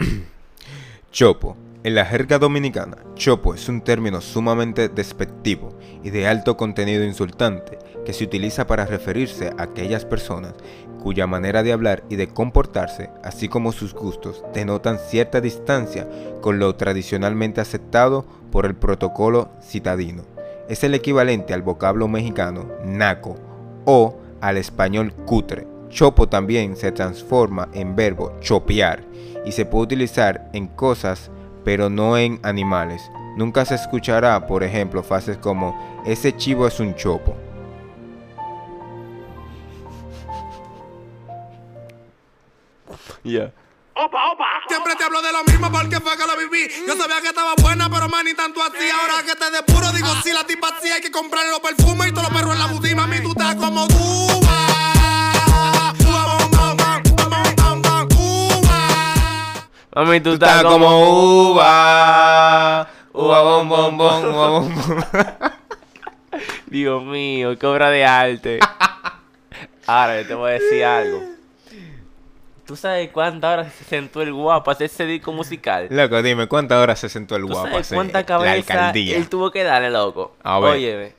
Chopo. En la jerga dominicana, chopo es un término sumamente despectivo y de alto contenido insultante que se utiliza para referirse a aquellas personas cuya manera de hablar y de comportarse, así como sus gustos, denotan cierta distancia con lo tradicionalmente aceptado por el protocolo citadino. Es el equivalente al vocablo mexicano naco o al español cutre. Chopo también se transforma en verbo chopear y se puede utilizar en cosas pero no en animales. Nunca se escuchará, por ejemplo, frases como ese chivo es un chopo. Ya. Opa, opa. Siempre te hablo de lo mismo porque fue que lo viví. Yo sabía que estaba buena, pero man, ni tanto así. Ahora que te depuro, digo, si la tipa así, hay que comprarle los perfumes y todos los perros en la boutique. Mami, tú estás como tú. Mami, tú, Tú estás estás como uva. Uva, bom, bom, bom, uva, bom, bom. Dios mío, qué obra de arte. Ahora, yo te voy a decir algo. ¿Tú sabes cuántas horas se sentó el guapo a hacer ese disco musical? Loco, dime, ¿cuántas horas se sentó el ¿Tú guapo sabes cuánta la cabeza él tuvo que darle, loco? A ver. Óyeme.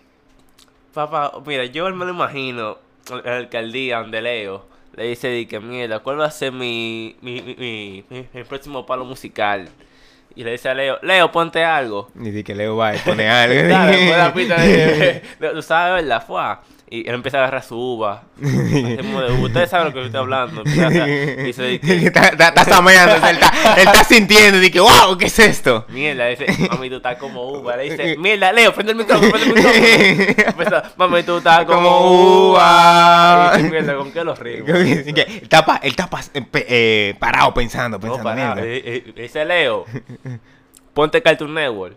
Papá, mira, yo me lo imagino en la alcaldía donde Leo le dice di que mierda, ¿cuál va a ser mi, mi, mi, mi- mi- mi próximo palo musical? Y le dice a Leo, Leo, ponte algo. Ni di que Leo va y pone algo. Fue la pista de, de- Tú sabes, ¿verdad? Fue. Y él empieza a agarrar su uva. Ustedes saben lo que yo estoy hablando. Dice, está, sameando, él está, sintiendo, y que wow, ¿qué es esto? mierda, dice, mami, tú estás como uva. Le dice, mierda, Leo, prende el micrófono, prende el micrófono. Empieza, mami, tú estás como, uva. Y dice, mierda, ¿con qué los que él está, él eh, eh, parado pensando, pensando. dice Leo, ponte Cartoon Network.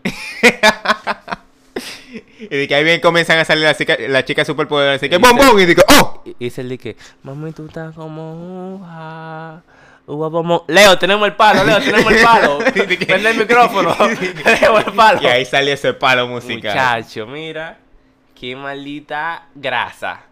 Y de que ahí bien comienzan a salir las chicas las chicas superpoderosas. Así que bom, bom. Y digo, ¡oh! Y dice el de que, mami, tú estás como uva. Uva, vamos. Leo, tenemos el palo, Leo, tenemos el palo. ¿De? Prende el micrófono. tenemos el palo. Y ahí sale ese palo musical. Muchacho, mira. Qué maldita grasa.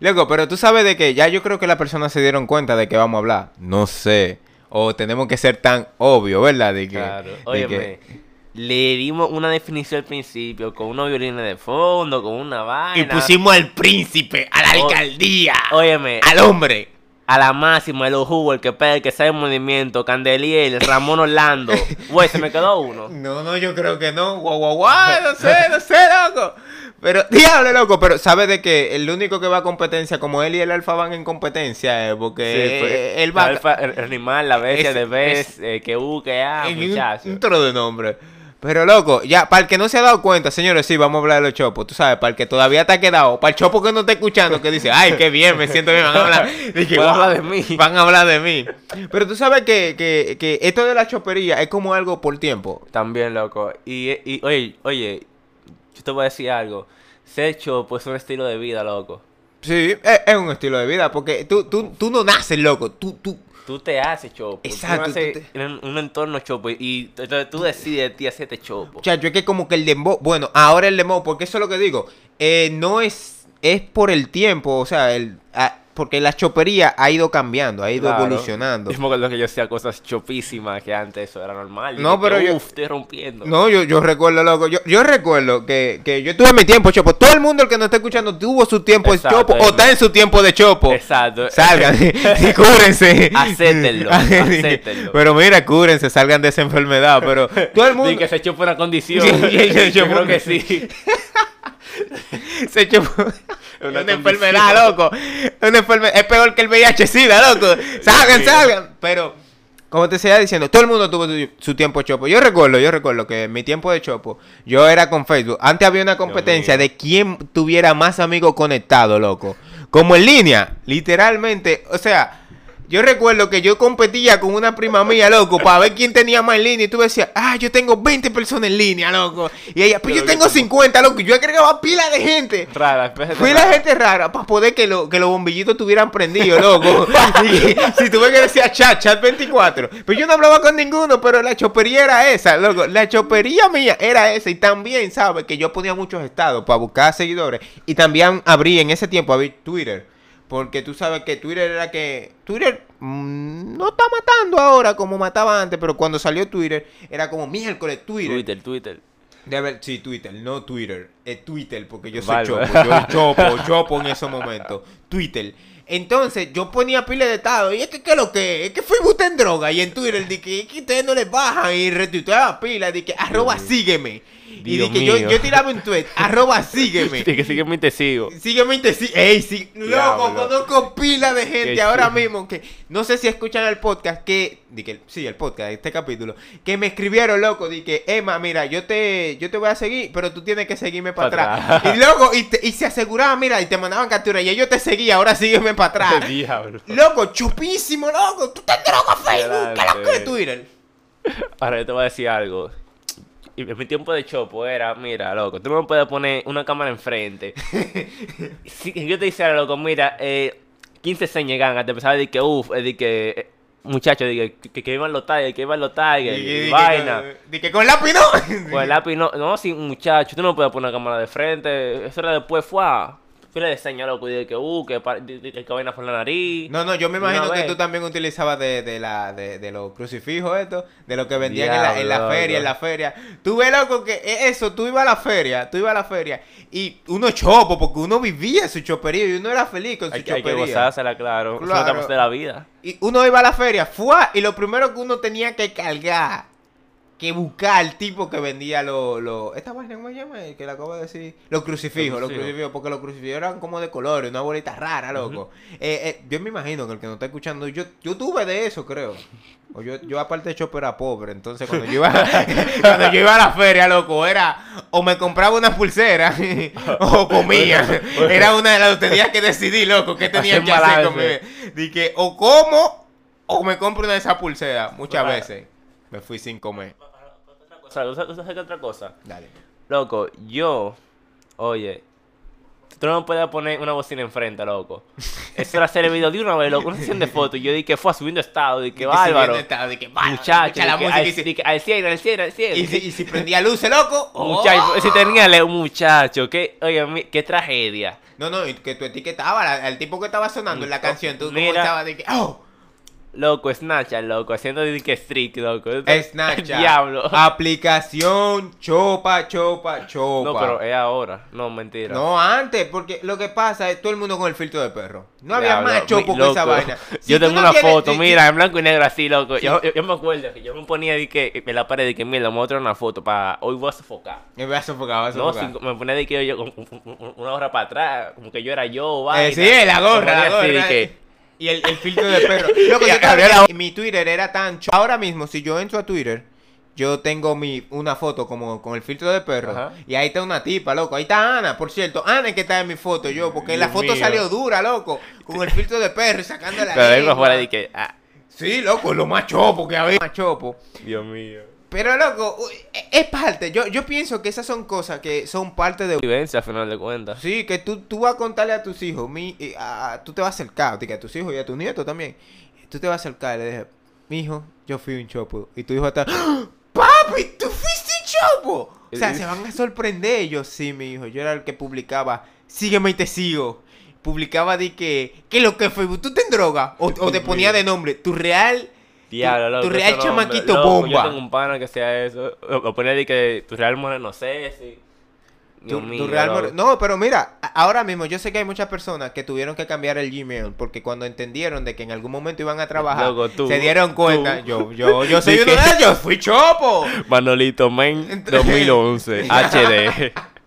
Loco, pero tú sabes de que ya yo creo que las personas se dieron cuenta de que vamos a hablar. No sé. O tenemos que ser tan obvio, ¿verdad? De que, Claro. de Óyeme. que- Le dimos una definición al principio, con unos violines de fondo, con una vaina. Y pusimos al príncipe, a la O- alcaldía, Óyeme, al hombre. a la máxima, el ojugo, el que pega, el que sabe el movimiento, Candelier, Ramón Orlando. Güey, se me quedó uno. No, no, yo creo que no. Guau, guau, guau, no sé, no sé, loco. Pero, diablo, loco, pero ¿sabes de que el único que va a competencia, como él y el alfa van en competencia, eh, porque Sí, eh, él va el, alfa- el- animal, la bestia Es- de vez, eh, que U, que A, un- muchacho. un, tro de nombre. Pero loco, ya, para el que no se ha dado cuenta, señores, sí, vamos a hablar de los chopos. Tú sabes, para el que todavía te ha quedado, para el chopo que no está escuchando, que dice, ay, qué bien, me siento bien, van a hablar. Dije, Van a "Wow, hablar de mí". Van a hablar de mí. Pero tú sabes que, que, que esto de la chopería es como algo por tiempo. También, loco. Y, y oye, oye, yo te voy a decir algo. Ser chopo es un estilo de vida, loco. Sí, es, es un estilo de vida, porque tú, tú, tú no naces, loco. Tú, tú, Tú te haces chopo. Exacto, Tú te- en un entorno chopo y entonces tú decides de ti hacerte chopo. Muchacho, es que como que el dembow, bueno, ahora el dembow, porque eso es lo que digo, eh, no es, es por el tiempo, o sea, el, porque la chopería ha ido cambiando, ha ido Claro. evolucionando. Es como lo que yo hacía cosas chopísimas que antes eso era normal. Y No, que, pero yo- estoy rompiendo. No, yo, yo recuerdo, loco, yo, yo recuerdo que, que yo tuve mi tiempo chopo, todo el mundo el que nos está escuchando tuvo su tiempo de chopo, o es- está en su tiempo de chopo. Exacto. Salgan y cúrense. Acéptenlo, acéptenlo. Pero mira, cúrense, salgan de esa enfermedad, pero todo el mundo... Di que se chopo una condición. Sí, yo chopo- creo que sí. Se echó una, Una enfermedad, loco. Una enfermedad. Es peor que el VIH-Sida, loco. Salgan, salgan. Pero, como te seguía diciendo, todo el mundo tuvo su, su tiempo chopo. Yo recuerdo, yo recuerdo que en mi tiempo de chopo, yo era con Facebook. Antes había una competencia de quién tuviera más amigos conectados, loco. Como en línea, literalmente. O sea, yo recuerdo que yo competía con una prima mía, loco, para ver quién tenía más en línea. Y tú decías, ah, yo tengo 20 personas en línea, loco. Y ella, pues yo tengo que- 50, loco. Y yo agregaba pila de gente. Rara, espérate, Fui la rara. gente rara para poder que, lo- que los bombillitos estuvieran prendidos, loco. Y si tuve que decir chat, chat 24. Pero yo no hablaba con ninguno, pero la chopería era esa, loco. La chopería mía era esa. Y también, ¿sabes? Que yo ponía muchos estados para buscar seguidores. Y también abrí, en ese tiempo, abrí Twitter. Porque tú sabes que Twitter era que... Twitter mm, no está matando ahora como mataba antes, pero cuando salió Twitter era como miércoles Twitter. Twitter, Twitter. De ver, sí, Twitter, no Twitter, es Twitter, porque yo soy chopo, yo chopo, chopo en esos momentos. Twitter. Entonces, yo ponía pila de estado, y es que, ¿qué es lo que es? Es que Facebook en droga, y en Twitter, di que, es que ustedes no les bajan, y retuiteaba pila, di que, arroba sígueme. Y Dios di que yo, mío. yo tiraba un tweet, arroba sígueme. Sí, que sigue mi te sigo. Sígueme y te sigo. Ey, sí. Loco, conozco pila de gente Qué ahora mismo que no sé si escuchan el podcast que, di que sí, el podcast, este capítulo, que me escribieron, loco, di que, Emma, mira, yo te, yo te voy a seguir, pero tú tienes que seguirme para Pa' atrás. atrás. Y loco, y, te- y se aseguraban, mira, y te mandaban captura, y yo te seguía, ahora sígueme para atrás. Diablo. loco, chupísimo, loco, tú te drogas Facebook, ¿qué es lo que es Adelante. Twitter? Ahora yo te voy a decir algo. Y en mi tiempo de chopo era, mira, loco, tú no me puedes poner una cámara enfrente. si yo te dijera, loco, mira, eh, 15 señas a te empezaba a decir que, uff, de que, eh, muchachos, que, que, iban los tigers, que iban los tigers, y vaina. Di que con lápiz no. Pues el lápiz no, no, sí, muchacho, tú no puedes poner una cámara de frente. Eso era después, fue le señas, loco, y de que, uh, que, de- que vaina por la nariz. No, no, yo me imagino que tú también utilizabas de, de, la, de, de los crucifijos estos, de lo que vendían en, la, en la Diablo, feria, en la feria. Tú ves, loco, que e- eso, tú ibas a la feria, tú ibas a la feria, y uno chopo, porque uno vivía su chopería y uno era feliz con su Hay que, hay que chopería. gozársela, claro. Lo Claro. que de la vida. Y uno iba a la feria, fue, y lo primero que uno tenía que cargar, que buscar al tipo que vendía los... Lo, ¿Esta vaina cómo se llama? El Que la acabo de decir. Los crucifijos, los crucifijos. porque los crucifijos eran como de colores, una bolita rara, loco. Eh, eh, yo me imagino que el que nos está escuchando, yo, yo tuve de eso, creo. O yo, yo aparte de Chopper era pobre, entonces cuando yo iba cuando yo iba a la feria, loco, era o me compraba una pulsera o comía. Era una de las tenía que decidir, loco, qué tenía que hacer con mi. Dije, o como o me compro una de esas pulseras. Muchas veces me fui sin comer. O sea, ¿tú sabes qué otra cosa? Dale. Loco, yo, oye, tú no me puedes poner una bocina enfrente, loco. Eso era hacer el video de una vez, loco, una sesión de fotos. Yo dije, fue subiendo estado, dije, bárbaro. Dije, bárbaro, Muchacho, la dije, música al, y al cielo, al cielo, al cielo. y, si, y si prendía luces, loco. Muchacho, ¡oh! si tenía un muchacho, qué, oye, qué tragedia. No, no, y que tú etiquetabas al, tipo que estaba sonando en la canción. Tú como estabas de que, oh, Loco, Snapchat, loco, haciendo que streak, loco. Snapchat. Diablo. Aplicación, chopa, chopa, chopa. No, pero es ahora. No, mentira. No, antes, porque lo que pasa es todo el mundo con el filtro de perro. No había Diablo, más chopo que esa vaina. Si yo tengo no una quieres- foto, si- mira, en blanco y negro así, loco. Sí. Yo, yo, yo me acuerdo que yo me ponía de que en la pared de que, mira, me voy a traer una foto para hoy voy a sofocar. Me voy a sofocar, voy a No, sofocar. sin- me ponía de que yo, una gorra para atrás, como que yo era yo, Eh, vaina. sí, la gorra, Me la ponía así de gorra. que- Y el, el filtro de perro. Loco, yo mi Twitter era tan cho- Ahora mismo, si yo entro a Twitter, yo tengo mi una foto como con el filtro de perro. Ajá. Y ahí está una tipa, loco. Ahí está Ana, por cierto. Ana es que está en mi foto, yo, porque la foto mío. salió dura, loco. Con el filtro de perro y sacando la Pero vengo lengua. afuera de que, ah, Sí, loco, lo más chopo que había. Más chopo. Dios mío. Pero, loco, uy, es parte. Yo, yo pienso que esas son cosas que son parte de... Vivencia, al final de cuentas. Sí, que tú, tú vas a contarle a tus hijos, mi, y a- tú te vas a acercar, que a tus hijos y a tus nietos también. Tú te vas a acercar y le dices, mi hijo, yo fui un chopo. Y tu hijo está, ¡Ah! papi, tú fuiste un chopo. O sea, se van a sorprender ellos. Sí, mi hijo, yo era el que publicaba, sígueme y te sigo. Publicaba de que, ¿qué es lo que Facebook? ¿Tú te en droga? O, o te ponía de nombre, tu real... Diablo, tu, loco. tu real chamaquito loco, bomba. Yo tengo un pana que sea eso. O o ponía de que tu real mujer no sé si. Tu, mío, real loco. more- No, pero mira, ahora mismo yo sé que hay muchas personas que tuvieron que cambiar el Gmail porque cuando entendieron de que en algún momento iban a trabajar, Loco, tú, se dieron cuenta. tú. Yo, yo, yo soy uno que- de ellos, fui chopo. Manolito Men 2011 HD.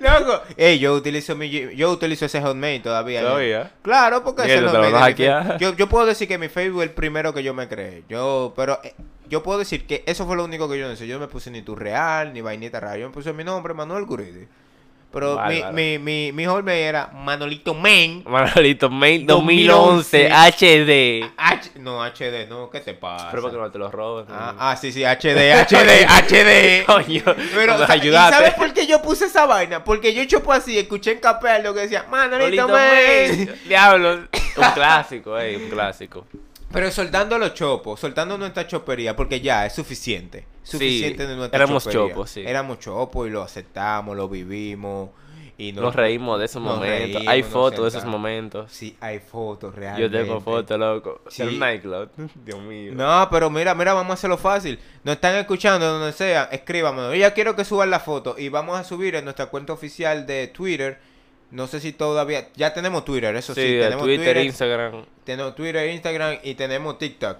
Loco, Ey, yo utilizo mi, yo utilizo ese Hotmail todavía. ¿Todavía? Claro, porque ese Hotmail yo, yo puedo decir que mi Facebook es el primero que yo me creé. Yo, pero eh, yo puedo decir que eso fue lo único que yo no hice. Yo no me puse ni tu real, ni vainita rara. Yo me puse mi nombre, Manuel Guridi. Pero mi, mi, mi, mi era Manolito Men. Manolito Men 2011 2011 HD. H no, HD, no, ¿qué te pasa? Pero que no te lo robes. Ah, ah, sí, sí, HD, HD, HD. Coño, Pero, ¿y ayudaste. ¿sabes por qué yo puse esa vaina? Porque yo chopo así, escuché en capel lo que decía, Manolito Manolito Men. Men. Diablo. Un clásico, eh, un clásico. Pero soltando los chopos, soltando nuestra chopería, porque ya es suficiente. Suficiente de nuestra éramos chopería. chopos, sí. Éramos chopos y lo aceptamos, lo vivimos. Y no- Nos reímos de esos momentos. reímos, Hay fotos de esos momentos. Sí, hay fotos Yo realmente. tengo fotos, loco. Sí. Un nightclub. Dios mío. No, pero mira, mira, vamos a hacerlo fácil. Nos están escuchando donde sea, escríbamelo. Yo ya quiero que suban la foto y vamos a subir en nuestra cuenta oficial de Twitter. No sé si todavía. Ya tenemos Twitter, eso Sí, sí. de tenemos Twitter, Instagram. Tenemos Twitter, Instagram y tenemos TikTok.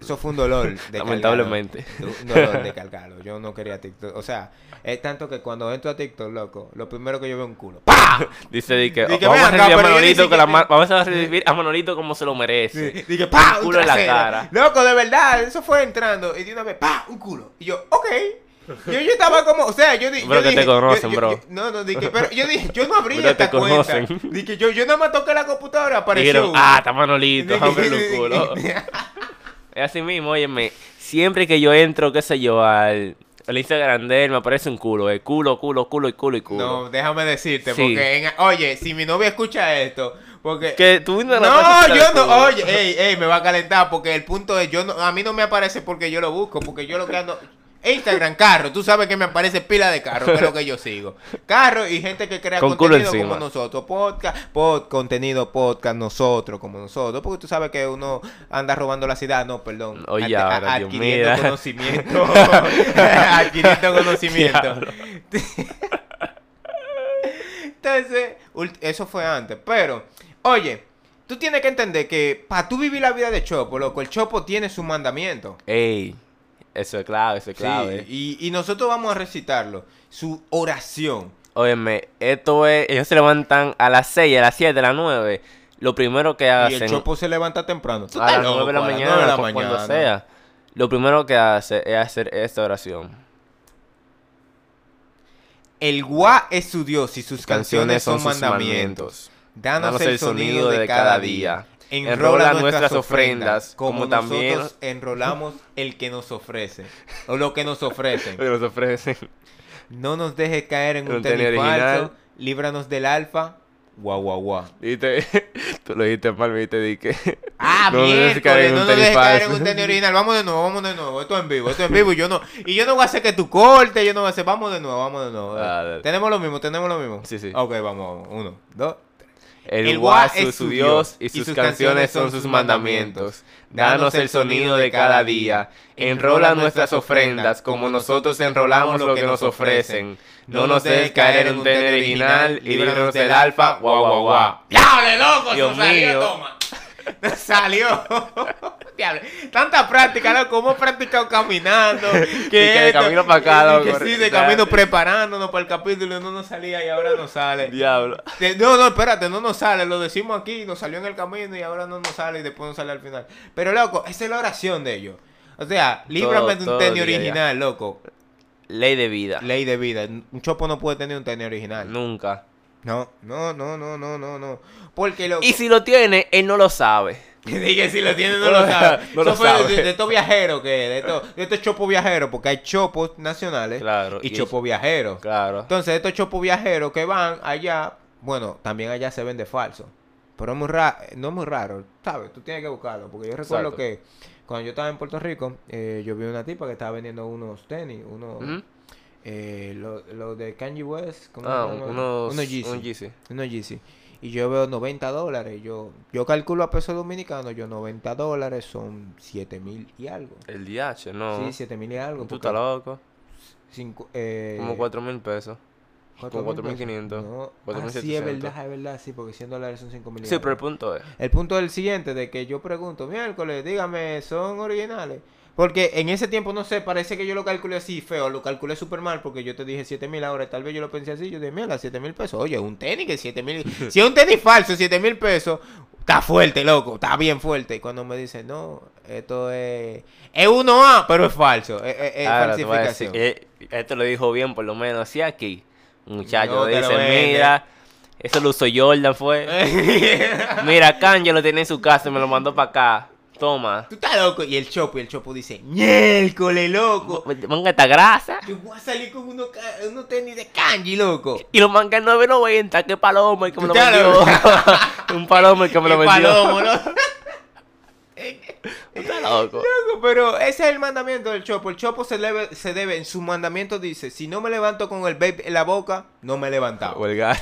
Eso fue un dolor. de Lamentablemente. Un dolor de cargarlo. Yo no quería TikTok. O sea, es tanto que cuando entro a TikTok, loco, lo primero que yo veo es un culo. ¡Pah! Dice di que vamos, a acá, Manolito la vamos a recibir a Manolito como se lo merece. Sí, dije, ¡pa! Un Un culo en la cara. Loco, de verdad, eso fue entrando. Y de una vez, ¡pa! Un culo. Y yo, ok. Yo, yo estaba como, o sea, yo, di- Pero yo que te conocen, yo- bro. no, no, dije, pero yo dije, yo no abrí Pero te esta cuenta. Dije, yo, yo nada más toqué la computadora, apareció. Dijeron, ah, está Manolito, verle un culo. Es así mismo, óyeme. Siempre que yo entro, qué sé yo, al, al Instagram de él, me aparece un culo. eh, culo, culo, culo y culo y culo. No, déjame decirte, Sí. porque, en- oye, si mi novia escucha esto, porque... Que tú no, No, yo no, oye, ey, ey, me va a calentar porque el punto es, yo no, a mí no me aparece porque yo lo busco, porque yo lo que ando, Instagram, carro, tú sabes que me aparece pila de carro, que es lo que yo sigo. Carro y gente que crea Con contenido como nosotros, podcast, pod, contenido podcast, nosotros como nosotros, porque tú sabes que uno anda robando la ciudad, no, perdón, Oye, Ad- ahora, adquiriendo conocimiento, adquiriendo conocimiento. Entonces, eso fue antes. Pero, oye, tú tienes que entender que para tú vivir la vida de Chopo, loco, el Chopo tiene su mandamiento. Ey, eso es clave, eso es Sí, clave. y, y nosotros vamos a recitarlo. Su oración. Óyeme, esto es, ellos se levantan a las 6, a las 7, a las 9. Lo primero que Y hacen... el Chopo se levanta temprano. A las 9 de la mañana, de la cu- cuando mañana. sea. Lo primero que hace es hacer esta oración. El Gua es su Dios y sus canciones Canciones son son sus mandamientos. mandamientos. Danos el sonido de cada día. Enrola nuestras ofrendas, como también- nosotros enrolamos el que nos ofrece. O lo que nos ofrecen. Que nos ofrecen. No nos dejes caer en un Un tenis falso. Líbranos del alfa. Guau, guau, guau. Tú lo dijiste mal, me dijiste, di que... Ah, No me dejes miércoles, caer en no un nos tenis dejes caer en un tenis original. Vamos de nuevo, vamos de nuevo. Esto es en vivo, esto es en vivo. Y yo no, y yo no voy a hacer que tú cortes, yo no voy a hacer. Vamos de nuevo, vamos de nuevo. Ah, tenemos lo mismo, tenemos lo mismo. Sí, sí. Ok, vamos, vamos. Uno, dos. El, Gua es su Dios y sus canciones son sus mandamientos. Danos el sonido de cada día. Enrola nuestras ofrendas como nosotros enrolamos lo que nos ofrecen. No nos dejes caer en un tenis original y líbranos del alfa. Guau, guau, guau. ¡Diable, loco! Dios mío. toma. salió. Diable. Tanta práctica, loco. Hemos practicado caminando. Que, que de camino pa' acá, y que loco, sí, de camino preparándonos para el capítulo. No nos salía y ahora nos sale. Diablo. No, no, espérate, no nos sale. Lo decimos aquí, nos salió en el camino y ahora no nos sale y después nos sale al final. Pero, loco, esa es la oración de ellos. O sea, líbrame de un tenis ya. original, loco. Ley de vida. Ley de vida. Un chopo no puede tener un tenis original. Nunca. No, no, no, no, no, no, no. Porque loco. Y si lo tiene, él no lo sabe. Dije, si lo tiene, no lo sabe. No lo fue sabe. De, de estos viajeros que de estos, de estos chopos viajeros, porque hay chopos nacionales Claro, y, y- chopos viajeros. Claro. Entonces, estos chopos viajeros que van allá, bueno, también allá se vende falso. Pero es muy raro, no es muy raro, ¿sabes? Tú tienes que buscarlo. Porque yo recuerdo Exacto. que cuando yo estaba en Puerto Rico, eh, yo vi una tipa que estaba vendiendo unos tenis, unos. Eh, los lo de Kanye West, ¿cómo Ah, llama? unos, unos Yeezy. un Yeezy. Unos Yeezy. Y yo veo 90 dólares. Yo, yo calculo a peso dominicano, yo 90 dólares son 7 mil y algo. El DH, no. Sí, 7 mil y algo. Tú estás loco. cinco- eh, Como 4 mil pesos. ¿cuatro como mil 4.500, pesos? No. 4.700. Ah, sí, es verdad, es verdad, sí, porque 100 dólares son 5 mil Sí, pero el punto es. El punto es el siguiente, de que yo pregunto, miércoles, dígame, ¿son originales? Porque en ese tiempo, no sé, parece que yo lo calculé así feo, lo calculé súper mal porque yo te dije 7 mil ahora, tal vez yo lo pensé así, yo dije, mira, 7 mil pesos, oye, un tenis que 7 mil, si es un tenis falso, 7 mil pesos, está fuerte, loco, está bien fuerte. Y cuando me dicen, no, esto es, es 1A, pero es falso, es, Ahora falsificación. decir, eh, esto lo dijo bien, por lo menos. Sí, aquí. Un muchacho No, dice. Mira, eso lo usó Jordan, fue. Mira, Kanye lo tiene en su casa y me lo mandó para acá. Toma. Tú estás loco, y el chopo, y el chopo dice, miércoles, loco. Ponga esta grasa. Yo voy a salir con unos, tenis de kanji, loco. Y lo manga en 9.90. Qué palomo el que me lo vendió. Un palomo el que me lo vendió. palomo, ¿no? Está loco. Loco, Pero ese es el mandamiento del chopo. El chopo se debe, se debe, en su mandamiento dice, si no me levanto con el vape en la boca, no me he levantado. Vulgar.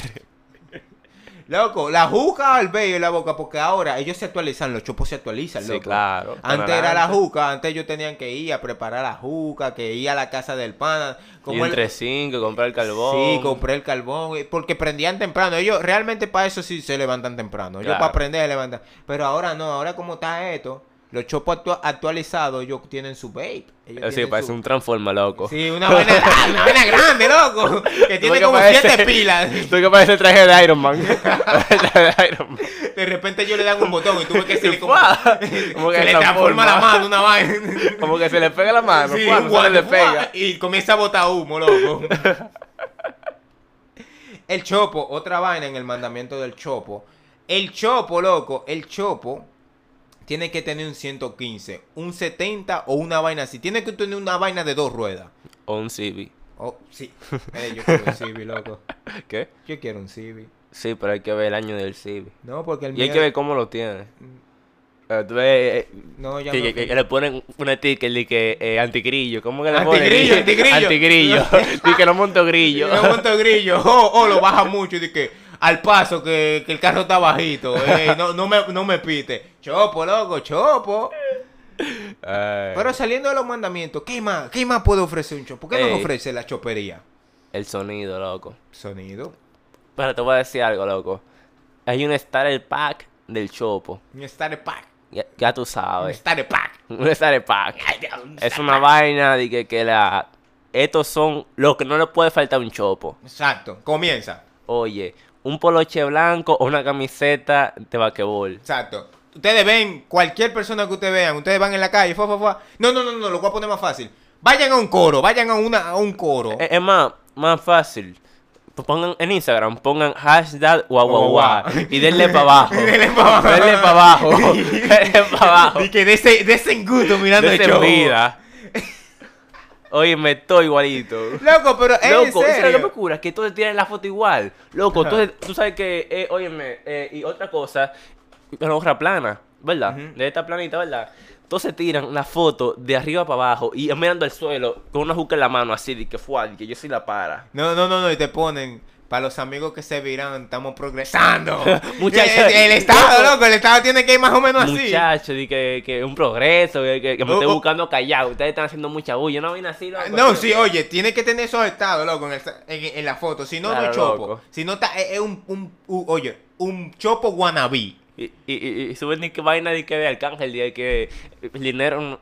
Loco, la juca al vape en la boca, porque ahora ellos se actualizan, los chopos se actualizan, Sí, loco. claro. Antes era la juca, antes ellos tenían que ir a preparar la juca, que ir a la casa del pana. Y Como el- entre cinco, comprar el carbón. Sí, compré el carbón, porque prendían temprano. Ellos realmente para eso sí se levantan temprano. Ellos Claro. para aprender se levantan. Pero ahora no, ahora como está esto, los chopos actua- actualizados, ellos tienen su vape. Ellos Sí, parece su- un transforma, loco. Sí, una vaina, una vaina grande, loco. Que tiene que como siete pilas. Tú que parece el traje de Iron Man. el traje de Iron Man. De repente ellos le dan un botón y tú ves que se le, como, ¡Fua! se Como que le transforma. la mano, una vaina. Como que se le pega la mano. Sí, se le pega. Y comienza a botar humo, loco. el chopo, otra vaina en el mandamiento del chopo. El chopo, loco, el chopo tiene que tener un 115, un 70 o una vaina así. Tiene que tener una vaina de dos ruedas. O un Civi. Oh, sí. Eh, yo quiero un Civi, loco. ¿Qué? Yo quiero un Civi. Sí, pero hay que ver el año del Civi. No, porque el Y hay mío- que ver cómo lo tiene. Eh, tú ves, eh, No, ya que, no. que- que le ponen un sticker de que eh, antigrillo. ¿Cómo que le ponen? Antigrillo, antigrillo. Antigrillo. Dice que no monto grillo. Yo monto grillo, oh, oh, lo baja mucho y dice que al paso que, que el carro está bajito, eh, no, no, me, no me pite. Chopo, loco, chopo. Ay. Pero saliendo de los mandamientos, ¿qué más, qué más puede ofrecer un chopo? ¿Qué nos Ey. ofrece la chopería? El sonido, loco. Sonido. Pero te voy a decir algo, loco. Hay un starter pack del Chopo. Un starter pack. Ya, ya tú Un sabes. starter pack. Un starter pack. Es una vaina de que, que la... Estos son lo que no le puede faltar un Chopo. Exacto, comienza. Oye, un poloche blanco o una camiseta de basquetbol. Exacto. Ustedes ven, cualquier persona que ustedes vean, ustedes van en la calle, fua, fua, fua. No, no, no, no, lo voy a poner más fácil. Vayan a un coro, vayan a, una, a un coro. Es, es más, más fácil. Pues Pongan en Instagram, pongan hashtag guau guau guau y denle para abajo. Denle pa' abajo. Denle para abajo. denle para abajo. Y que de ese, de ese mirando el Desen show. vida. Oye, me estoy igualito. Loco, pero es en Loco, ¿sabes lo que me serio. cura? Que todos tienen la foto igual. Loco, Ajá. entonces tú sabes que, eh, óyeme, eh, y otra cosa, la hoja plana, ¿verdad? De esta planita, ¿verdad? Entonces tiran la foto de arriba para abajo y mirando al suelo con una juca en la mano así, de que fue, de que yo soy la para. No, no, no, no, y te ponen. Para los amigos que se viran, estamos progresando. Muchachos. el, el Estado, Loco. el Estado tiene que ir más o menos así. Muchachos, que, que un progreso, que, que, que me Oh, estoy oh. buscando callado. Ustedes están haciendo mucha bulla, no vaina así, loco. No, sí, oye, tiene que tener esos estados, loco, en, el- en- en la foto. Si no, no Claro, es chopo. loco. Si no, está, es, es un, un- oye, un chopo wannabe. Y, y, y, y suben ni que vaina de que de Arcángel, de que el dinero, no-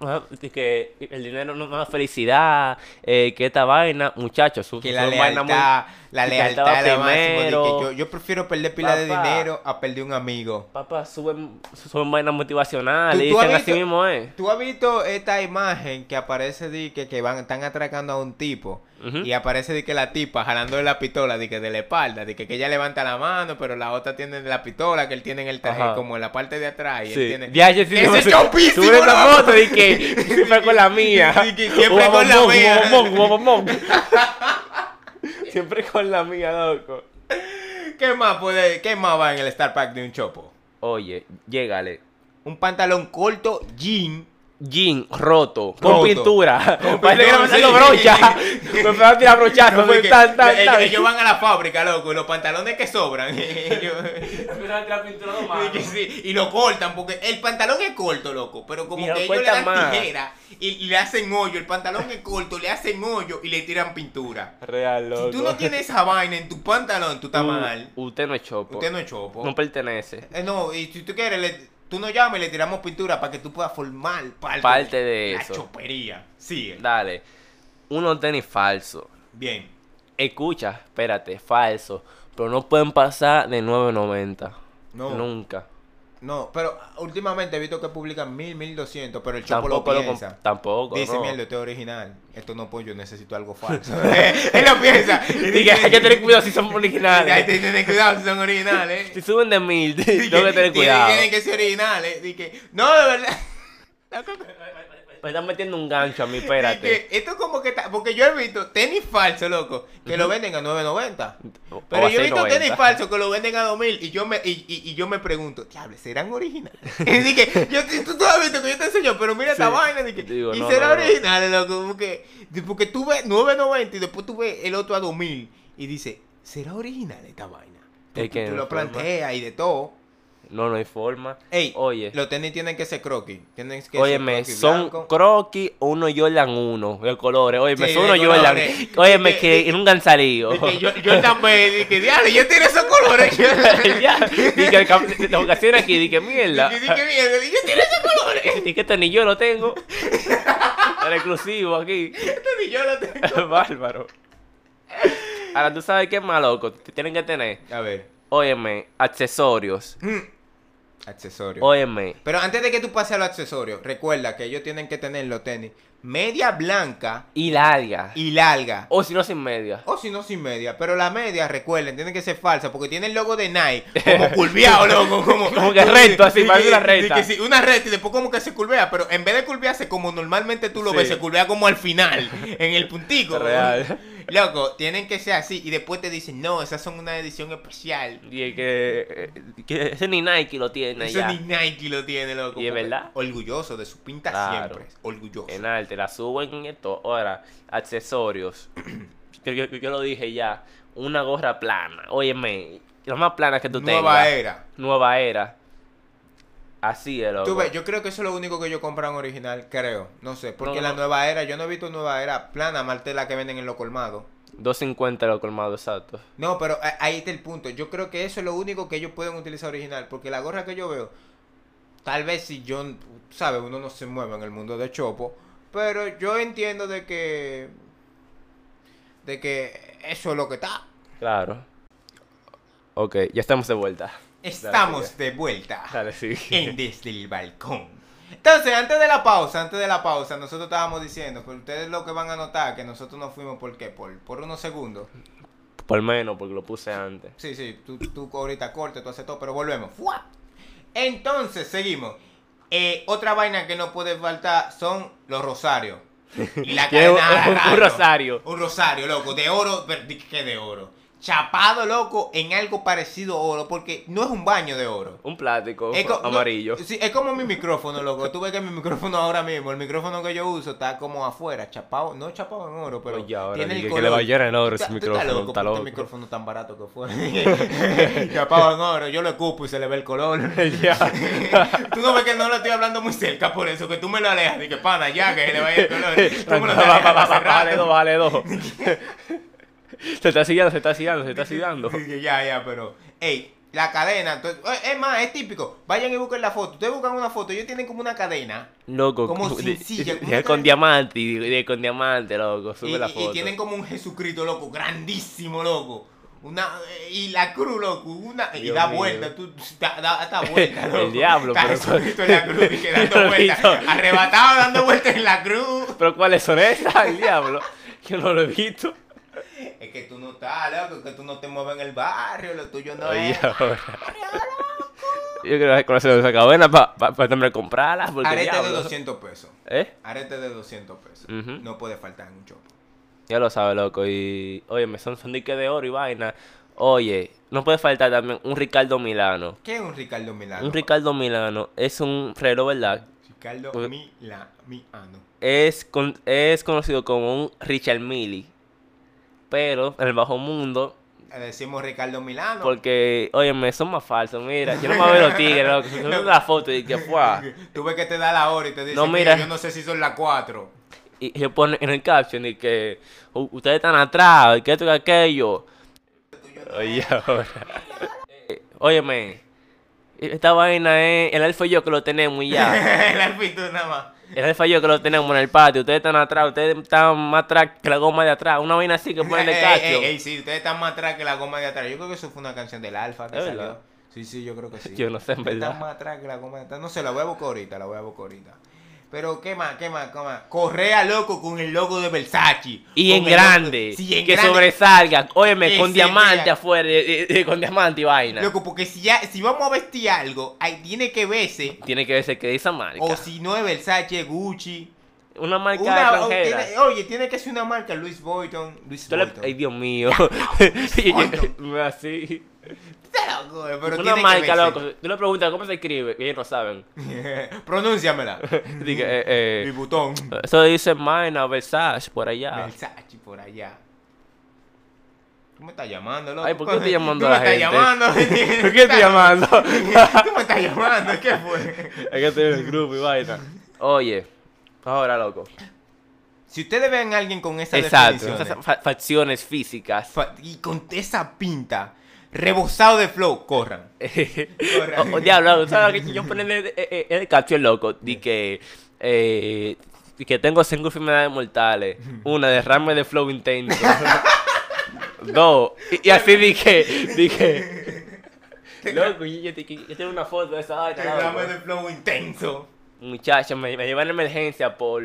que el dinero no no da felicidad, eh, que esta vaina, muchachos, su- Que la suben vaina muy- lealtad, la lealtad lo máximo. yo, yo prefiero perder pila de dinero a perder un amigo. Papá, suben, suben vainas motivacionales, ¿Tú- tú así mismo es. ¿Tú has visto esta imagen que aparece de que, que van, están atracando a un tipo? Y aparece de que la tipa jalando la pistola, de que de la espalda, de que, que ella levanta la mano, pero la otra tiene la pistola, que él tiene en el traje, Ajá. como en la parte de atrás. Y él Sí. tiene... Ya, yo sí, ¡Ese no, es chopísimo, Sube esa loco! foto de que siempre con la mía. Siempre con la mía. Siempre con la mía, loco. ¿Qué más puede, qué más va en el Star Pack de un chopo? Oye, llégale. Un pantalón corto, jean, Jean roto, con Roto. pintura. Con Parece que le pintura, dando sí. brocha. Me van a tirar brochazo. No, porque tan, tan, ellos, tan. ellos van a la fábrica, loco, y los pantalones que sobran. ellos- Me a tirar pintura y, sí, lo cortan, porque el pantalón es corto, loco. Pero como Y que ellos le dan más. tijera y, le hacen hoyo. El pantalón es corto, le hacen hoyo y le tiran pintura. Real, loco. Si tú no tienes esa vaina en tu pantalón, tú estás U- mal. Usted no es chopo. Usted no es chopo. No pertenece. Eh, no, y si tú quieres, le- tú nos llamas y le tiramos pintura para que tú puedas formar parte, Parte de la eso. chopería. Sigue. Dale. Unos tenis falsos. Bien. Escucha, espérate, falso. Pero no pueden pasar de 9.90. No. Nunca. No, pero últimamente he visto que publican mil, mil doscientos, pero el chopo Tampoco lo lo piensa. Tampoco. Dice, no. mierda, esto es original. Esto no pues yo necesito algo falso. Él lo piensa. Y Dice, hay que tener cuidado si son Hay originales. que tener cuidado si son originales. Si suben de mil, tengo que tener cuidado. Tienen que ser originales. Di que, no, de verdad. Me están metiendo un gancho a mí, Es espérate. que esto como que está, porque yo he visto tenis falso, loco, que lo venden a 9.90. O Pero yo he visto 6.90. tenis falsos que lo venden a 2000 y yo me y, y- y yo me pregunto, diablo, ¿serán originales? Así que yo tú, tú has visto que yo te enseño, pero mira esta vaina, dije, Digo, y no, será no, no. originales, loco, porque, porque tú ves 9.90 y después tú ves el otro a 2000 y dice, ¿será original esta vaina? Tú, tú no lo planteas y de todo. No, no hay forma. Ey, Oye. los tenis tienen que ser croquis, tienen que Óyeme, ser croquis son croquis, uno Jordan 1, de colores. Óyeme, Sí, son de unos Jordan. Óyeme, De- que gansalío. De que yo, yo también dije, diablo, yo tengo esos colores. dije, el de vacaciones aquí, dije, mierda. Dije, mierda, yo tengo esos colores. Que este ni yo lo tengo. Era exclusivo aquí. Esto ni yo lo tengo. Bárbaro. Ahora, ¿tú sabes qué es más loco? Tienen que tener, A ver. óyeme, accesorios. Accesorios. Óyeme, Pero antes de que tú pases a los accesorios, recuerda que ellos tienen que tener los tenis media blanca y larga. y larga. O si no, sin media. O si no, sin media. Pero la media, recuerden, tienen que ser falsa porque tiene el logo de Nike como curveado, loco. Como, Como que recto, así, Sí, parece una recta. sí, una recta y después como que se curvea. Pero en vez de curvearse como normalmente tú lo Sí. ves, se curvea como al final, en el puntico. Real. Loco, tienen que ser así. Y después te dicen, no, esas son una edición especial. Y es que, eh, que ese ni Nike lo tiene ya. ni Nike lo tiene, loco. Y es verdad. Orgulloso de su pinta Claro. siempre. Orgulloso. En arte, la suben en esto. Ahora, accesorios. yo, yo- yo lo dije ya. Una gorra plana. Óyeme, lo más plana que tú Nueva tengas. era. Nueva era. Así es, loco. Tú ves, yo creo que eso es lo único que ellos compran original, creo. No sé, porque No, la nueva era, yo no he visto nueva era plana, más de la que venden en los colmados. 250 lo colmado, exacto. No, pero a- ahí está el punto. Yo creo que eso es lo único que ellos pueden utilizar original, porque la gorra que yo veo, tal vez si yo, sabes, uno no se mueve en el mundo de Chopo, pero yo entiendo de que, de que eso es lo que está. Claro. Ok, ya estamos de vuelta. Estamos de vuelta. Dale, sí. en Desde el Balcón. Entonces, antes de la pausa, antes de la pausa, nosotros estábamos diciendo, pero ustedes lo que van a notar, que nosotros nos fuimos, ¿por qué? Por, por unos segundos. Por menos, porque lo puse antes. Sí, sí, tú, tú ahorita corte, tú haces todo, pero volvemos. ¡Fua! Entonces, seguimos. Eh, otra vaina que no puede faltar son los rosarios. Y la un- cadena de un agarro. rosario. Un rosario, loco, de oro, que de oro. Chapado, loco, en algo parecido a oro, porque no es un baño de oro. Un plástico Es co- no, amarillo. sí, es como mi micrófono, loco. Tú ves que mi micrófono ahora mismo, el micrófono que yo uso está como afuera, chapado, no chapado en oro, pero Oye, ahora tiene el dije que color. le va a llenar en oro ese micrófono, loco, está porque loco. Este micrófono tan barato que fue. chapado en oro, yo lo escupo y se le ve el color. Ya. tú no ves que no lo estoy hablando muy cerca por eso, que tú me lo alejas, y que pana, ya, que se le vaya el color. Tú me lo Va- va- alejas va- hace va- Bájale Se está siguiendo, se está siguiendo, se está siguiendo. Ya, ya, pero. Ey, la cadena. entonces- eh, es más, es típico. Vayan y busquen la foto. Ustedes buscan una foto. Ellos tienen como una cadena. Loco, Como sencilla, de- con diamante, y de- con diamante, loco, sube Y, la y- y foto. tienen como un Jesucristo, loco. Grandísimo, loco. Una, y la cruz, loco. Una, y da mío. vuelta. Tú, da, da, da vuelta, El loco. diablo, Está pero- Jesucristo en la cruz. Y que Yo dando vueltas. Arrebatado dando vueltas en la cruz. Pero ¿cuáles son esas? El diablo. Yo no lo he visto. Es que tú no estás, loco. Que tú no te mueves en el barrio. Lo tuyo no Oye, es. ahora. Yo creo que conocer esa cadena para pa, pa, también comprarla. Porque Arete de diablo. 200 pesos. ¿Eh? Arete de 200 pesos. No puede faltar en un chopo. Ya lo sabes, loco. Y, oye, me son, son diques de oro y vaina. Oye, no puede faltar también un Ricardo Milano. ¿Qué es un Ricardo Milano? Un Ricardo Milano es un reloj, ¿verdad? Ricardo Pues- Milano. Es, con- es conocido como un Richard Mille. Pero en el bajo mundo, Le decimos Ricardo Milano. porque, óyeme, son más falsos. Mira, yo no me veo los tigres, loco. Se ven la foto y que fue. Tú ves que te da la hora y te dice, No, mira, yo no sé si son las 4. Y ellos ponen en el caption y que "U- ustedes están atrás, y que esto y que aquello. Oye, ahora. Óyeme, esta vaina es el alfa y yo que lo tenemos y ya. el alfito nada más. El alfa y yo que lo tenemos en el patio. Ustedes están atrás, ustedes están más atrás que la goma de atrás. Una vaina así que ponen de Ey, caption. ey, ey, sí, ustedes están más atrás que la goma de atrás. Yo creo que eso fue una canción del Alfa que ¿Es salió. Sí, sí, yo creo que sí. Yo no sé, en Ustedes verdad. Están más atrás que la goma de atrás. No sé, la voy a buscar ahorita, la voy a buscar ahorita. Pero, ¿qué más? ¿Qué más? ¿Qué más? Correa loco con el logo de Versace. Y en grande. Sí, en que grande. sobresalga. Óyeme, con diamante afuera. eh, eh, con diamante y vaina. Loco, porque si ya, si vamos a vestir algo, ahí tiene que verse. Tiene que verse que dice marca. O si no es Versace, Gucci, Una marca Una- extranjera. tiene- oye, tiene que ser una marca Louis Vuitton. Le- Vuitton. Ay, Dios mío. Así. Está loco, pero Una marca, loco. Tú le preguntas cómo se escribe y ellos no saben. Pronúnciamela. Eh, eh, Louis Vuitton. eso dice Maina, Versace, por allá. Versace por allá. Tú me estás llamando, loco. Ay, ¿por qué estoy llamando a la gente? estás llamando. ¿Por qué estoy llamando? Tú me estás llamando. ¿Qué fue? Es que estoy en el grupo y vaina. Oye, ahora, loco. Si ustedes ven a alguien con Exacto, esas fa- facciones físicas. y con esa pinta, rebosado de flow, corran. o, o diablo, ¿sabes que yo ponía en el, en el caption, loco? Di que, eh, que tengo cinco enfermedades mortales. Una, derrame de flow intenso. Dos, y, y así dije, dije, loco, yo, tengo una foto de esa Derrame de flow intenso. Muchachos, me, me llevan a emergencia por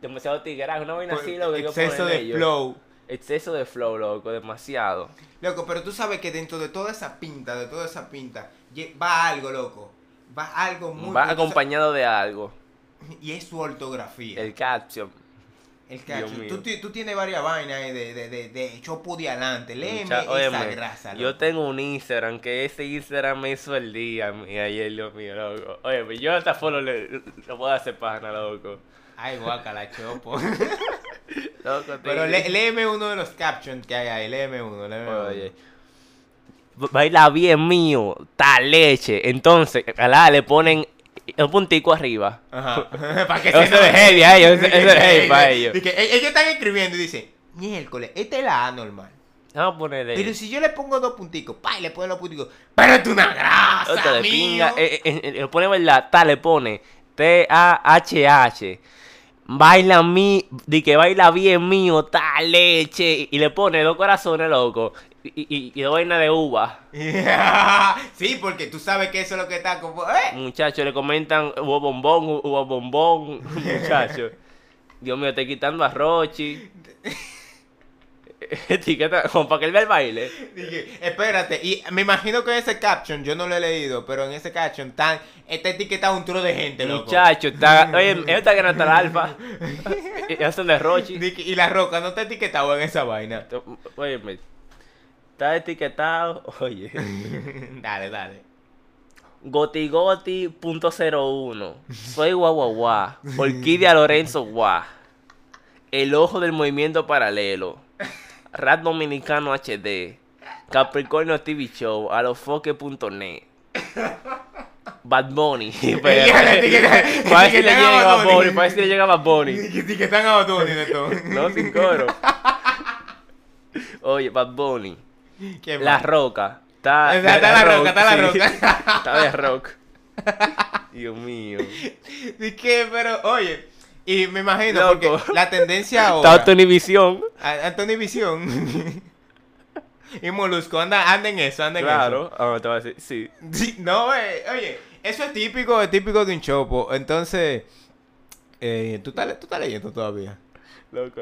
demasiado tigraje, una vaina así, loco. que exceso de ellos. flow. Exceso de flow, loco, demasiado. Loco, pero tú sabes que dentro de toda esa pinta, de toda esa pinta, va algo, loco. Va algo muy... Va acompañado de algo. Y es su ortografía. El caption. El mío. Tú, ti- tú tienes varias vainas ahí de, de, de, de chopo de adelante. Léeme esa grasa, Yo loco. tengo un Instagram que ese Instagram me hizo el día mi ayer, Dios mío, loco. Oye, yo hasta follow le, lo puedo hacer pana, loco. Ay, guacala, chopo. Loco, Pero lé- léeme uno de los captions que hay ahí. Léeme uno, léeme uno. Oye. Baila bien mío, ta leche. Entonces, le ponen un puntico arriba. Ajá. para que Eso es heavy a ellos, eso es heavy para ellos. Dice que ellos están escribiendo y dicen, miércoles, esta es la A normal. Vamos a ponerle. Pero si yo le pongo dos punticos, pa, y le pongo dos punticos, pero es una grasa, Otra mío. pinga. Eh, eh, eh, le pone verdad, ta, le pone T-A-H-H. Baila mi, di que baila bien mío, ta leche. Y le pone dos corazones, loco. Y, y, y dos vainas de uva. sí, porque tú sabes que eso es lo que está como, ¿eh? Muchachos, le comentan hubo bombón, hubo bombón. Muchachos. Dios mío, estoy quitando a Rochi. Etiqueta, como para que él vea el baile. Dije, espérate, y me imagino que en ese caption, yo no lo he leído, pero en ese caption tan, está etiquetado un tro de gente, loco. Muchachos, está. Oye, ellos están ganando el alfa. Y hacen de Rochi. Y la roca no está etiquetado en esa vaina. Oye, está etiquetado. Oye. dale, dale. Gotigoti.01. Soy guaguaguá. Orquídea Lorenzo Guá. El ojo del movimiento paralelo. Rat Dominicano HD. Capricornio TV Show. Alofoque.net. Bad Bunny. Parece que le a llega Bad Bad Bunny. Bunny. Parece que le llega Bad Bunny. Dije, Etiquetan a Batoni de todo. No, sin coro. Oye, Bad Bunny. Qué La. Roca. Está, Está- la roca, está la roca. Está de rock. Dios mío. Dije, pero, oye, y me imagino, Loco. porque la tendencia Está ahora... Tony Visión. A- Anthony Visión y Molusco, anda, anda en eso, anda en Claro. Ah, te voy a decir, sí. eso. Sí, no, eh, oye, eso es típico, es típico de un chopo. Entonces, eh, ¿tú, estás, tú estás leyendo todavía. Loco.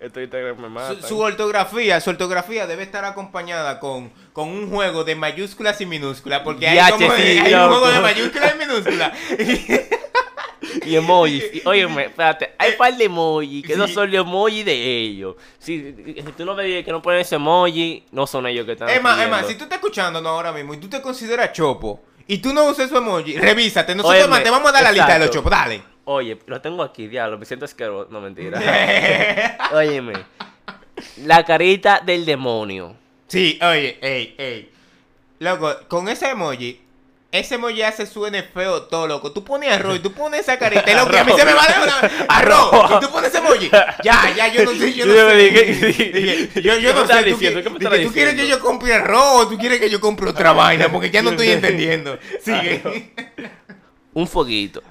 Esto Instagram me mata. Su, su ortografía, su ortografía debe estar acompañada con, con un juego de mayúsculas y minúsculas, porque hay, como, sí, hay un juego de mayúsculas y minúsculas. Y emojis. Y, óyeme, espérate. Hay un par de emojis que no son los emojis de ellos. Si, si tú no me dices que no ponen ese emoji, no son ellos que están. Más, escribiendo. si tú estás escuchándonos ahora mismo y tú te consideras chopo y tú no usas su emoji, revísate. Nosotros Óyeme, te vamos a dar la lista de los chopos, dale. Oye, lo tengo aquí, diablo. Me siento asqueroso. No, mentira. Óyeme. La carita del demonio. Sí, oye, ey, ey. Loco, con ese emoji, ese emoji hace suene feo todo, loco. Tú pones arroz y tú pones esa carita, y loco, y a mí se me va de una arroz. Y tú pones ese emoji. Ya, ya, yo no sé, yo no sé. yo, yo ¿Qué me no estás sé. ¿Tú, diciendo? qui- ¿Qué me dije, estás ¿tú quieres que diciendo? yo compre arroz o tú quieres que yo compre otra vaina? Porque ya no estoy entendiendo. Sigue. Un foguito.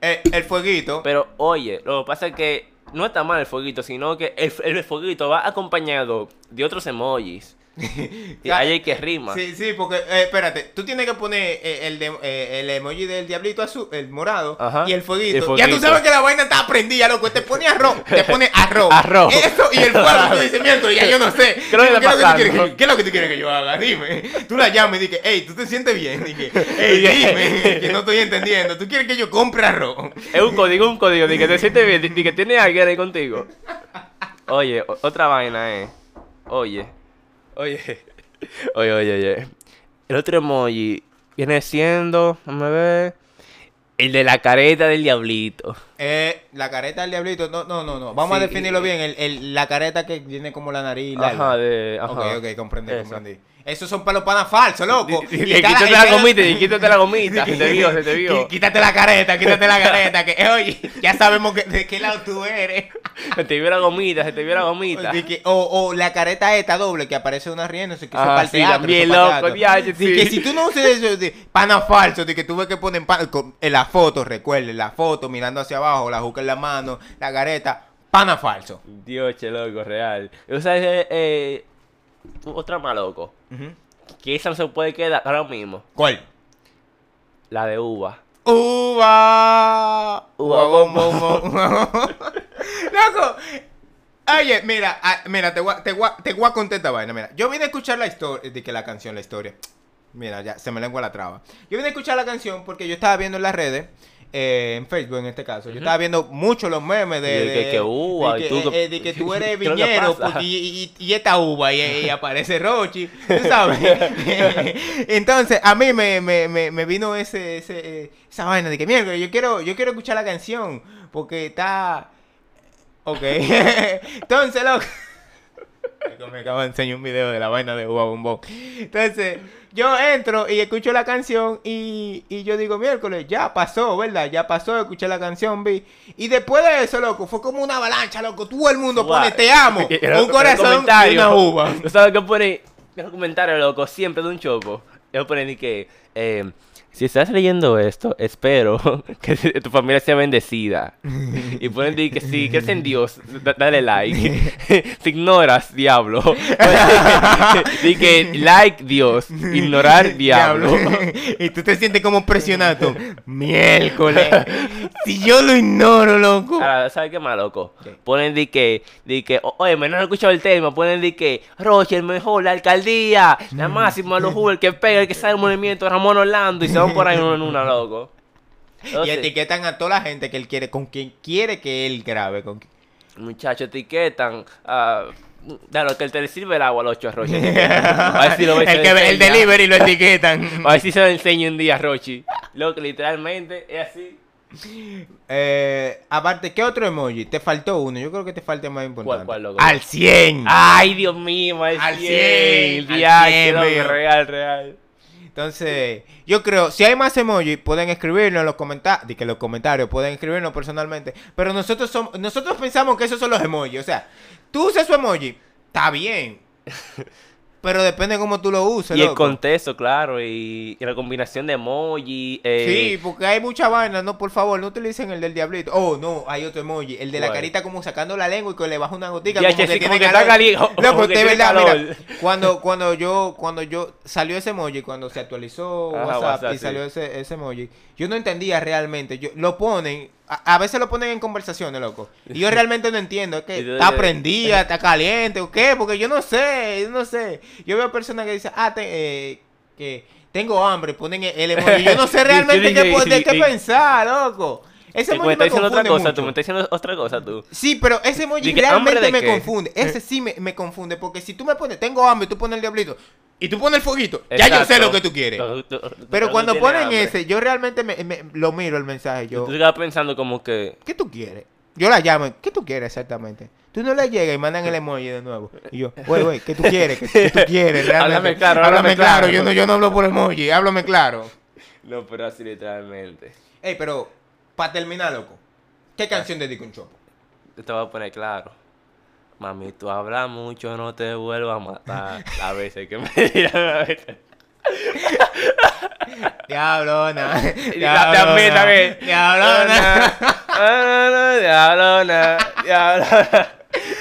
Eh, el fueguito. Pero oye, lo que pasa es que no está mal el fueguito, sino que el, el fueguito va acompañado de otros emojis. Hay que rima. Sí, sí, porque, eh, espérate, tú tienes que poner eh, el, de- eh, el emoji del diablito azul, el morado, Ajá. y el fueguito. El Ya tú sabes que la vaina está prendida, loco. Te pone arroz, te pone arroz. Arroz. Eso y el fuego. Tú dices, miércoles, ya yo no sé. ¿Qué es lo que Dime, está ¿qué, es que tú pasando? quieres que, ¿Qué es lo que tú quieres que yo haga? Dime. Tú la llamas y dices, hey, ¿tú te sientes bien? Dije, hey, dime, que no estoy entendiendo. ¿Tú quieres que yo compre arroz? Es un código, un código, que te sientes bien, de que tiene alguien ahí contigo. Oye, otra vaina es. Oye, oye, oye, oye, oye. El otro emoji viene siendo, déjame ver, el de la careta del diablito. Eh, la careta del diablito, no, no, no, no. Vamos a definirlo bien. El, el- la careta que tiene como la nariz. Ajá, de. Ajá. Ok, ok, comprendí, Eso. comprendí. Esos son para los panas falsos, loco. Y- y- Y está Quítate la gomita, y quítate la gomita. Se te vio, se te vio. Quítate la careta, quítate la careta. Que, oye, ya sabemos que, de qué lado tú eres. Se te vio la gomita, se te vio la gomita. Que- o, o la careta esta doble que aparece una riéndose. Que eso Ah, para el sí, teatro, también, loco, sí. que si tú no usas eso de pana falso, de que tú ves que ponen pan- con- en la foto, recuerden, la foto mirando hacia abajo, la juca en la mano, la careta, pana falso. Dios, che, loco, real. O sea, eh, eh, otra más loco. Ujú. Que esa no se puede quedar ahora mismo. ¿Cuál? La de uva. Uva. Uva bom, bom, bom. Loco. Oye, mira, ah, mira, te voy, te, voy te voy a contar esta vaina. Mira, yo vine a escuchar la historia, de que la canción, la historia. Mira, ya se me lengua la traba. Yo vine a escuchar la canción porque yo estaba viendo en las redes, eh, en Facebook en este caso, yo estaba viendo mucho los memes de, Y de que- que uva, de y que, tú que- eh, de que tú eres ¿qué es lo que viñero porque- y, y- y esta uva y, y aparece Rochi, tú sabes. Entonces, a mí me, me, me, me vino ese, ese, eh, esa vaina de que mierda, yo quiero, yo quiero escuchar la canción porque está... Ok. Entonces, loco... Me acabo de enseñar un video de la vaina de Uva Bombón. Entonces, yo entro y escucho la canción y, y yo digo, miércoles, ya pasó, ¿verdad? Ya pasó, escuché la canción, vi. Y después de eso, loco, fue como una avalancha, loco. Todo el mundo pone te amo, un corazón y una uva. ¿Tú sabes qué pone? Los comentarios, loco, siempre de un chopo. Ellos ponen y que, eh, si estás leyendo esto, espero que tu familia sea bendecida. Y ponen di que si crees en Dios, da- dale like. si ignoras, diablo. Di que like Dios, ignorar diablo. y tú te sientes como presionado. Miércoles. si yo lo ignoro, loco. Ahora, ¿sabes qué más, loco? ¿Qué? Ponen di que, di que, oye, no he escuchado el tema, ponen di que, Roche, el mejor, la alcaldía, la Mm. máxima, los el que pega, el que sabe el movimiento, Ramón Orlando, y se por ahí uno en una, loco. Y etiquetan a toda la gente que él quiere, con quien quiere que él grabe. Con... muchachos, etiquetan, ah, claro, que el te sirve el agua a los ocho a. A ver si lo ves, el, que, lo el delivery lo etiquetan. A ver si se lo enseño un día a Rochi. Loco, literalmente, es así. Eh, aparte, ¿qué otro emoji? Te faltó uno. Yo creo que te falta más importante. cuál? Al 100. Ay, Dios mío, al, Al 100, 100, al diache, 100, loco, mío. real, real. Entonces, yo creo, si hay más emojis, pueden escribirnos en los comentarios. que los comentarios pueden escribirnos personalmente. Pero nosotros somos, nosotros pensamos que esos son los emojis. O sea, tú usas su emoji, está bien. Pero depende de cómo tú lo uses. Y el loco. contexto, claro, y, y la combinación de emoji. Eh, Sí, porque hay mucha vaina, no, por favor, no utilicen el del diablito. Oh, no, hay otro emoji, el de la carita como sacando la lengua y que le baja una gotica. Ya, como que sí, tiene como que caliente, de tiene verdad, mira, cuando, cuando yo, cuando yo salió ese emoji, cuando se actualizó Ajá, WhatsApp, WhatsApp, y sí. salió ese, ese emoji, yo no entendía realmente. Yo, lo ponen, a, a veces lo ponen en conversaciones, loco. Y yo realmente no entiendo, es que está prendida, está caliente, o qué, porque yo no sé, yo no sé. Yo veo personas que dicen, ah, te- eh, que tengo hambre, ponen el emoji. Yo no sé realmente qué, qué sí. pensar, loco. Ese emoji me está diciendo otra cosa, mucho. tú me estás diciendo otra cosa, tú. Sí, pero ese emoji Di que, ¿hambre realmente me qué? confunde. Ese sí me, me confunde. Porque si tú me pones, tengo hambre, tú pones el diablito y tú pones el fueguito, ya yo sé lo que tú quieres. Tú- tú- tú- Pero cuando ponen hambre. ese, yo realmente me, me- lo miro el mensaje. Yo, Tú estás pensando como que. ¿qué tú quieres? Yo la llamo, ¿qué tú quieres exactamente? Tú no le llegas y mandan el emoji de nuevo. Y yo, güey, güey, ¿qué tú quieres? ¿Qué, qué tú quieres? Realmente? Háblame claro, háblame háblame claro. claro. Yo no, yo no hablo por emoji, háblame claro. No, pero así literalmente. Ey, pero, para terminar, loco, ¿qué canción dedico un chopo? Yo te voy a poner claro. Mami, tú hablas mucho, no te vuelvas a matar. A veces que me dirán a veces. Diablona. También, también. Diablona. Diablona, diablona, diablona.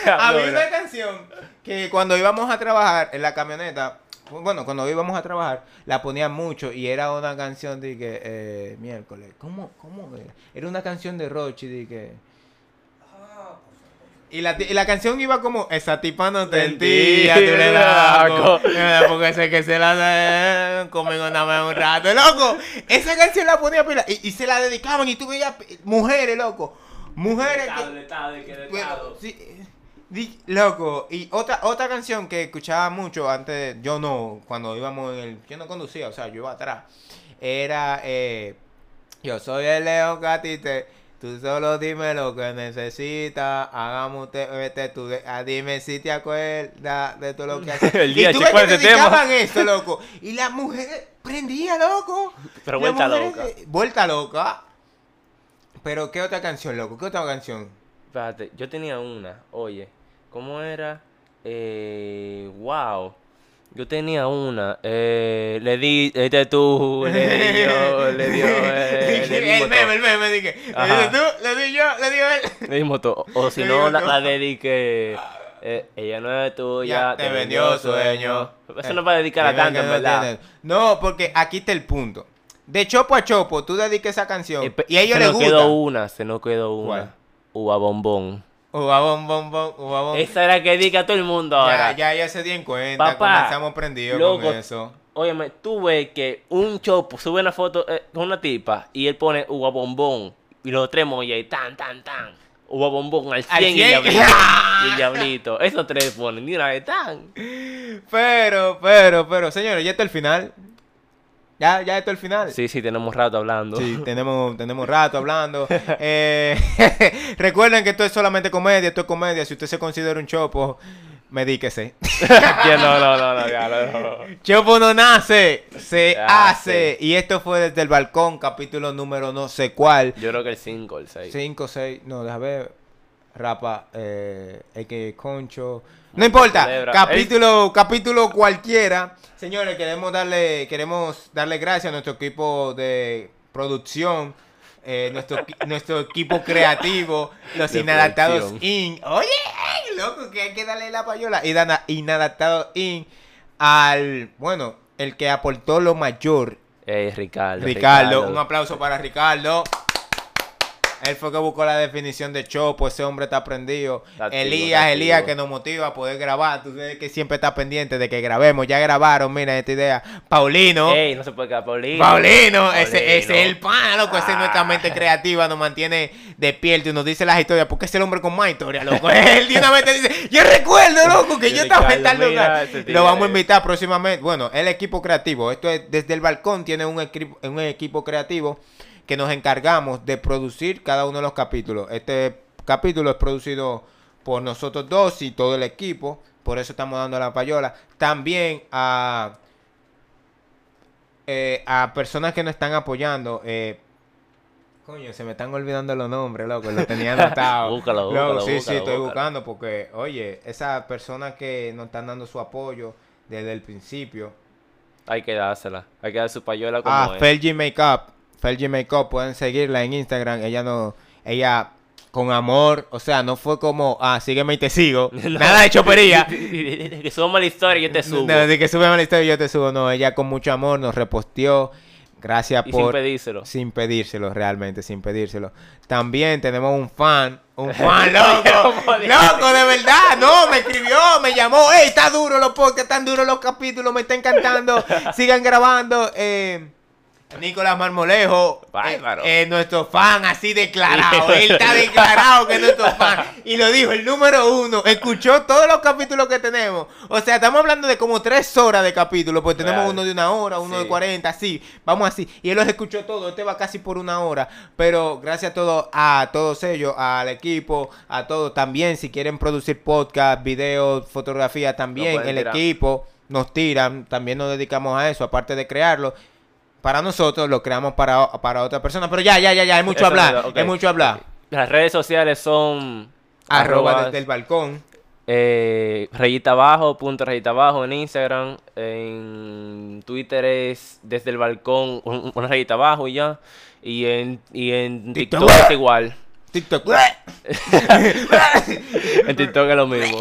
Había una canción que cuando íbamos a trabajar en la camioneta, bueno, cuando íbamos a trabajar, la ponían mucho y era una canción de que, eh, miércoles, ¿cómo, cómo era? Era una canción de Rochi, de que... Y la, y la canción iba como, esa tipa no te entía, tú le loco. porque sé que se la da conmigo nada más un rato, loco. Esa canción la ponía pila y, y se la dedicaban y tú veías mujeres, loco. Mujeres que... Bueno, sí, di- loco, y otra otra canción que escuchaba mucho antes, yo no, cuando íbamos en el, yo no conducía, o sea, yo iba atrás, era, eh, yo soy el león que a ti te, tú solo dime lo que necesitas, hagamos te, este, tú, ah, dime si te acuerdas de todo lo que haces. El y día, tú ves que dedicaban eso, loco, y las mujeres prendían, loco. Pero vuelta loca. de- Vuelta loca. Pero, ¿qué otra canción, loco? ¿Qué otra canción? Espérate, yo tenía una, oye, ¿cómo era? Eh, wow. Yo tenía una, eh, le di, este tú, le di yo, le dio él, le el dimos meme, el meme, dije. Le di tú, le di yo, le dio él. Le dimos todo. O si Le no, la, la dediqué, eh, ella no es tuya, Ya te vendió sueño. Eso no es para dedicar a tanto, en no verdad. tienes. No, porque aquí está el punto. De chopo a chopo, tú dediques esa canción. Eh, y a ellos se les nos gusta. quedó una, se nos quedó una. ¿Cuál? Uva bombón. Uva bom, bom, bom, uva bom. Esa era que dedica a todo el mundo ahora. Ya, ya, ya se dieron cuenta. Papá, comenzamos prendidos loco, con eso. Óyeme, tú ves que un chopo sube una foto eh, con una tipa y él pone uva bombón y los tres emojis tan, tan, tan. Uva bombón al 100, Al y, 100. diablito, y el diablito. Esos tres ponen ni una vez tan. Pero, pero, pero, señores, ya está el final. Ya, ya está el final. Sí, sí, tenemos rato hablando. Sí, tenemos, tenemos rato hablando. Eh, recuerden que esto es solamente comedia, esto es comedia. Si usted se considera un chopo, medíquese. No, no, no, no, ya, no, no. Chopo no nace, se hace. Y esto fue desde el balcón, capítulo número no sé cuál. Yo creo que el 5 el 6. 5, 6, no, déjame ver. Rapa, eh, que Concho. No importa, Celebra. capítulo, capítulo cualquiera. Señores, queremos darle, queremos darle gracias a nuestro equipo de producción, eh, nuestro, nuestro equipo creativo, los De inadaptados producción. Inc. Oye, loco, que hay que darle la payola. Y dan a inadaptados Inc. al, bueno, el que aportó lo mayor Eh, Ricardo. Ricardo, un aplauso para Ricardo. Él fue que buscó la definición de Chopo, ese hombre está prendido. Está Elías, Elías que nos motiva a poder grabar. Tú sabes que siempre está pendiente de que grabemos. Ya grabaron, mira esta idea. Paulino. Ey, no se puede quedar Paulino. Paulino, ese, Paulino. ese es el pan, loco. Ese es nuestra mente creativa, nos mantiene despierto y nos dice las historias. Porque es el hombre con más historia, loco. Él de una vez te dice, yo recuerdo, loco, que yo estaba en tal lugar. Lo vamos a invitar próximamente. Bueno, el equipo creativo. Esto es desde el balcón, tiene un, un equipo creativo que nos encargamos de producir cada uno de los capítulos. Este capítulo es producido por nosotros dos y todo el equipo. Por eso estamos dando la payola. También a, eh, a personas que nos están apoyando. eh, coño, se me están olvidando los nombres, loco. Lo tenía anotado. Búscalo, Loco, búscalo, sí, sí, búscalo, estoy buscando porque, oye, esas personas que nos están dando su apoyo desde el principio. Hay que dársela. Hay que dar su payola como Ah, es. Felgi Makeup. Felgi Makeup, pueden seguirla en Instagram. Ella no, ella con amor, o sea, no fue como, ah, sígueme y te sigo. Nada de chopería. que somos la historia y yo te subo. No, de que súbeme la historia y yo te subo. No, ella con mucho amor nos reposteó. Gracias y sin por... pedírselo. Sin pedírselo, realmente, sin pedírselo. También tenemos un fan, un fan, loco, ¿Cómo de- loco, de verdad, no, me escribió, me llamó, ey, está duro los podcasts, están duros los capítulos, me está encantando, sigan grabando, eh, Nicolás Marmolejo, eh, eh, nuestro fan así declarado, él está declarado que es nuestro fan, y lo dijo, el número uno, escuchó todos los capítulos que tenemos, o sea, estamos hablando de como tres horas de capítulos, porque tenemos Real. uno de una hora, uno de. 40, así, vamos así, y él los escuchó todos, este va casi por una hora, pero gracias a todos, a todos ellos, al equipo, a todos, también si quieren producir podcast, videos, fotografía, también el tirar. equipo nos tiran, también nos dedicamos a eso, aparte de crearlo, para nosotros lo creamos para, para otra persona, pero ya, ya, ya, ya, hay mucho Eso hablar, hay mucho hablar. Las redes sociales son Arroba arroba, desde el balcón. eh, rayita abajo, punto rayita abajo en Instagram. En Twitter es desde el balcón un- una rayita abajo y ya. Y en, y en TikTok. TikTok es igual. TikTok. En TikTok es lo mismo.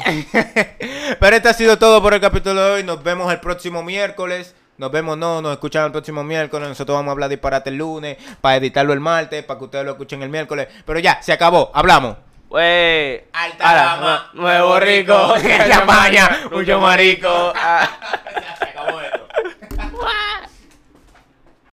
Pero esto ha sido todo por el capítulo de hoy. Nos vemos el próximo miércoles. Nos vemos, no, nos escuchan el próximo miércoles. Nosotros vamos a hablar de disparate el lunes, para editarlo el martes, para que ustedes lo escuchen el miércoles. Pero ya, se acabó. Hablamos. Wey. Alta gama, nuevo rico. la maña, mucho marico. Ah.